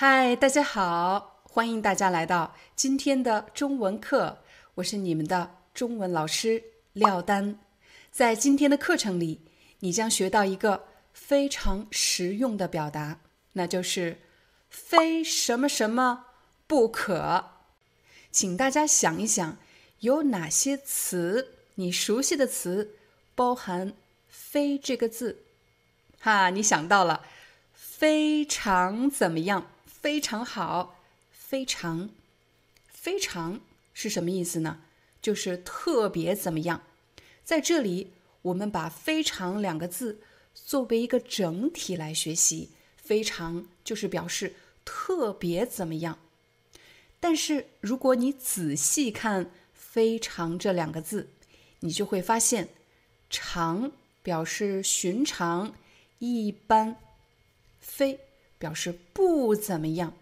嗨，大家好，欢迎大家来到今天的中文课，我是你们的中文老师廖丹。在今天的课程里，你将学到一个非常实用的表达，那就是“非什么什么不可”。请大家想一想，有哪些词你熟悉的词包含“非”这个字？哈，你想到了，非常怎么样？非常好，非常，非常是什么意思呢？就是特别怎么样？在这里，我们把“非常”两个字作为一个整体来学习。非常就是表示特别怎么样。但是如果你仔细看“非常”这两个字，你就会发现，“常”表示寻常、一般，“非”。表示不怎么样，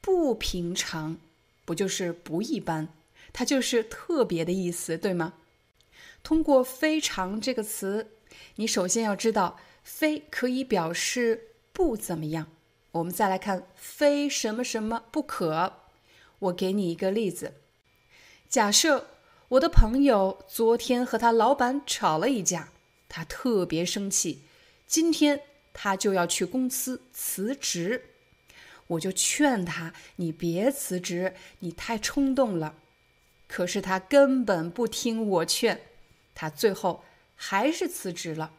不平常，不就是不一般？它就是特别的意思，对吗？通过“非常”这个词，你首先要知道“非”可以表示不怎么样。我们再来看“非什么什么不可”。我给你一个例子：假设我的朋友昨天和他老板吵了一架，他特别生气，今天。他就要去公司辞职，我就劝他：“你别辞职，你太冲动了。”可是他根本不听我劝，他最后还是辞职了。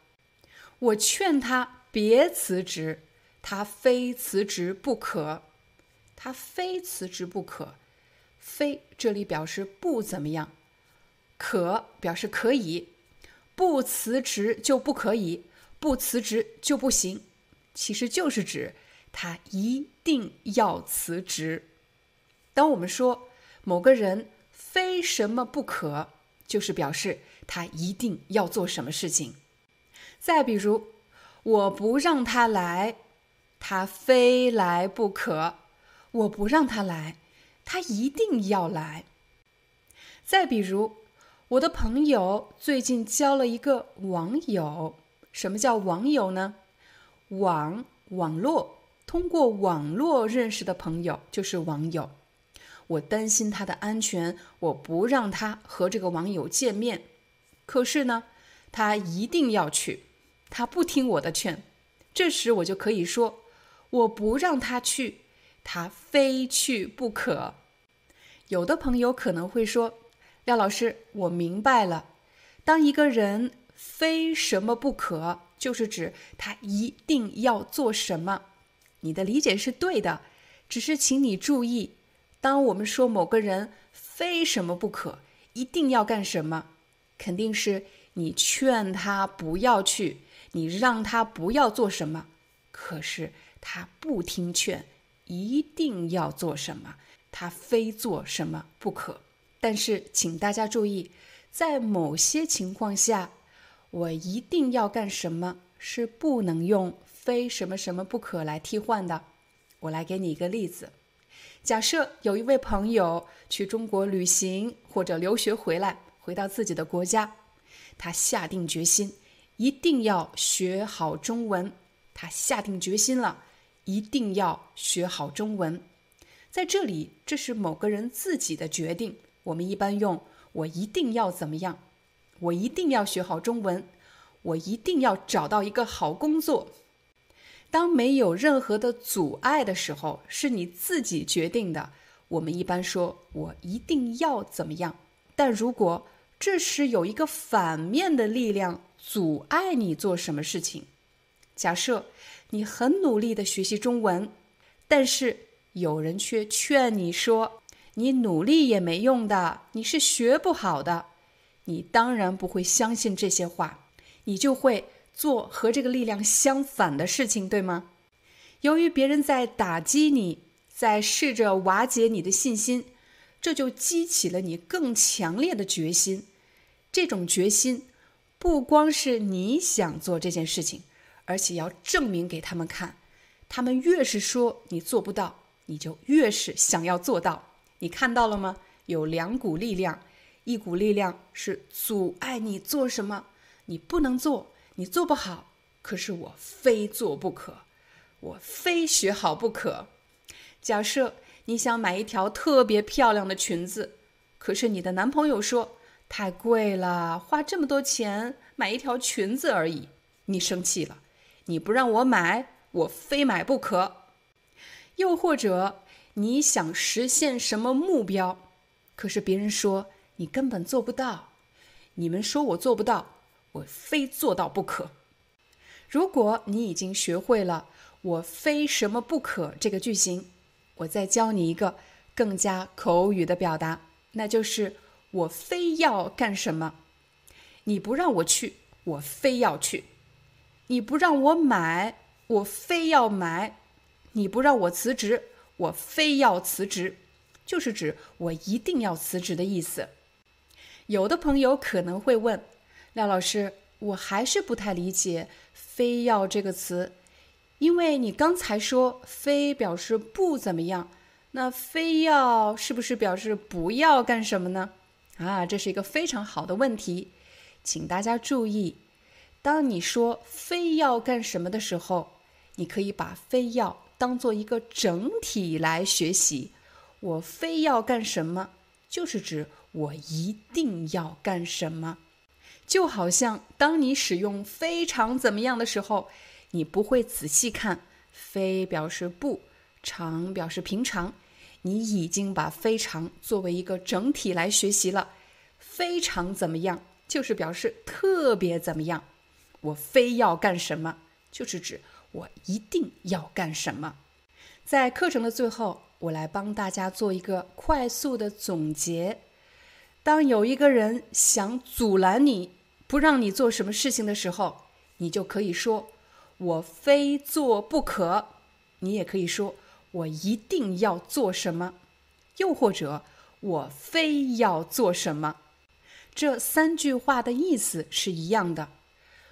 我劝他别辞职，他非辞职不可，他非辞职不可。非这里表示不怎么样，可表示可以，不辞职就不可以。不辞职就不行，其实就是指他一定要辞职。当我们说某个人非什么不可，就是表示他一定要做什么事情。再比如，我不让他来，他非来不可；我不让他来，他一定要来。再比如，我的朋友最近交了一个网友。什么叫网友呢？网网络，通过网络认识的朋友就是网友。我担心他的安全，我不让他和这个网友见面。可是呢，他一定要去，他不听我的劝。这时我就可以说，我不让他去，他非去不可。有的朋友可能会说，廖老师，我明白了。当一个人。非什么不可，就是指他一定要做什么。你的理解是对的，只是请你注意，当我们说某个人非什么不可，一定要干什么，肯定是你劝他不要去，你让他不要做什么，可是他不听劝，一定要做什么，他非做什么不可。但是，请大家注意，在某些情况下。我一定要干什么？是不能用非什么什么不可来替换的。我来给你一个例子：假设有一位朋友去中国旅行或者留学回来，回到自己的国家，他下定决心一定要学好中文。他下定决心了，一定要学好中文。在这里，这是某个人自己的决定。我们一般用“我一定要怎么样”。我一定要学好中文，我一定要找到一个好工作。当没有任何的阻碍的时候，是你自己决定的。我们一般说“我一定要怎么样”，但如果这时有一个反面的力量阻碍你做什么事情，假设你很努力的学习中文，但是有人却劝你说：“你努力也没用的，你是学不好的。你当然不会相信这些话，你就会做和这个力量相反的事情，对吗？由于别人在打击你，在试着瓦解你的信心，这就激起了你更强烈的决心。这种决心不光是你想做这件事情，而且要证明给他们看。他们越是说你做不到，你就越是想要做到。你看到了吗？有两股力量。一股力量是阻碍你做什么，你不能做，你做不好。可是我非做不可，我非学好不可。假设你想买一条特别漂亮的裙子，可是你的男朋友说太贵了，花这么多钱买一条裙子而已，你生气了，你不让我买，我非买不可。又或者你想实现什么目标，可是别人说。你根本做不到，你们说我做不到，我非做到不可。如果你已经学会了“我非什么不可”这个句型，我再教你一个更加口语的表达，那就是“我非要干什么”。你不让我去，我非要去；你不让我买，我非要买；你不让我辞职，我非要辞职，就是指我一定要辞职的意思。有的朋友可能会问，廖老师，我还是不太理解“非要”这个词，因为你刚才说“非”表示不怎么样，那“非要”是不是表示不要干什么呢？啊，这是一个非常好的问题，请大家注意，当你说“非要干什么”的时候，你可以把“非要”当做一个整体来学习。我非要干什么，就是指。我一定要干什么？就好像当你使用“非常怎么样的时候，你不会仔细看“非”表示不，“常”表示平常。你已经把“非常”作为一个整体来学习了。非常怎么样，就是表示特别怎么样。我非要干什么，就是指我一定要干什么。在课程的最后，我来帮大家做一个快速的总结。当有一个人想阻拦你不让你做什么事情的时候，你就可以说“我非做不可”。你也可以说“我一定要做什么”，又或者“我非要做什么”。这三句话的意思是一样的。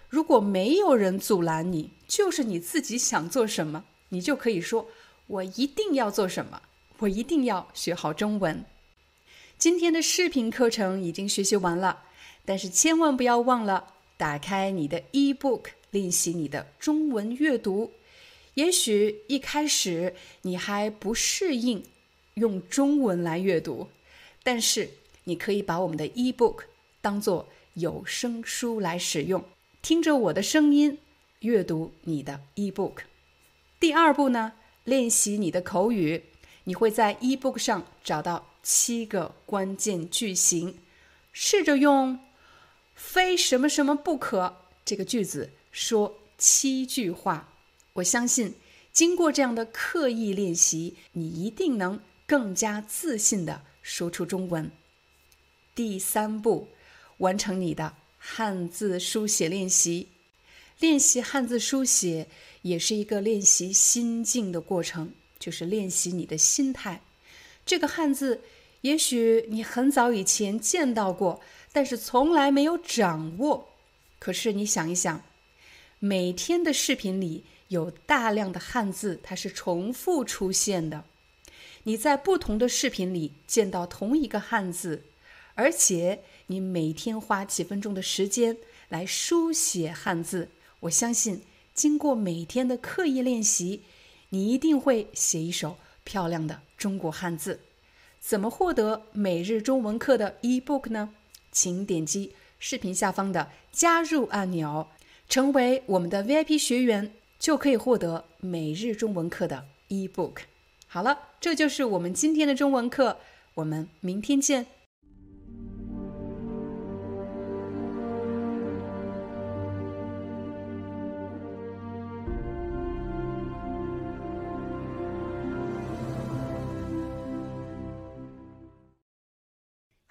如果没有人阻拦你，就是你自己想做什么，你就可以说“我一定要做什么”，我一定要学好中文。今天的视频课程已经学习完了，但是千万不要忘了打开你的 e-book 练习你的中文阅读。也许一开始你还不适应用中文来阅读，但是你可以把我们的 e-book 当做有声书来使用，听着我的声音阅读你的 e-book。第二步呢，练习你的口语，你会在 e-book 上找到。七个关键句型，试着用“非什么什么不可”这个句子说七句话。我相信，经过这样的刻意练习，你一定能更加自信地说出中文。第三步，完成你的汉字书写练习。练习汉字书写也是一个练习心境的过程，就是练习你的心态。这个汉字。也许你很早以前见到过，但是从来没有掌握。可是你想一想，每天的视频里有大量的汉字，它是重复出现的。你在不同的视频里见到同一个汉字，而且你每天花几分钟的时间来书写汉字，我相信经过每天的刻意练习，你一定会写一手漂亮的中国汉字。怎么获得每日中文课的 e-book 呢？请点击视频下方的加入按钮，成为我们的 VIP 学员，就可以获得每日中文课的 e-book。好了，这就是我们今天的中文课，我们明天见。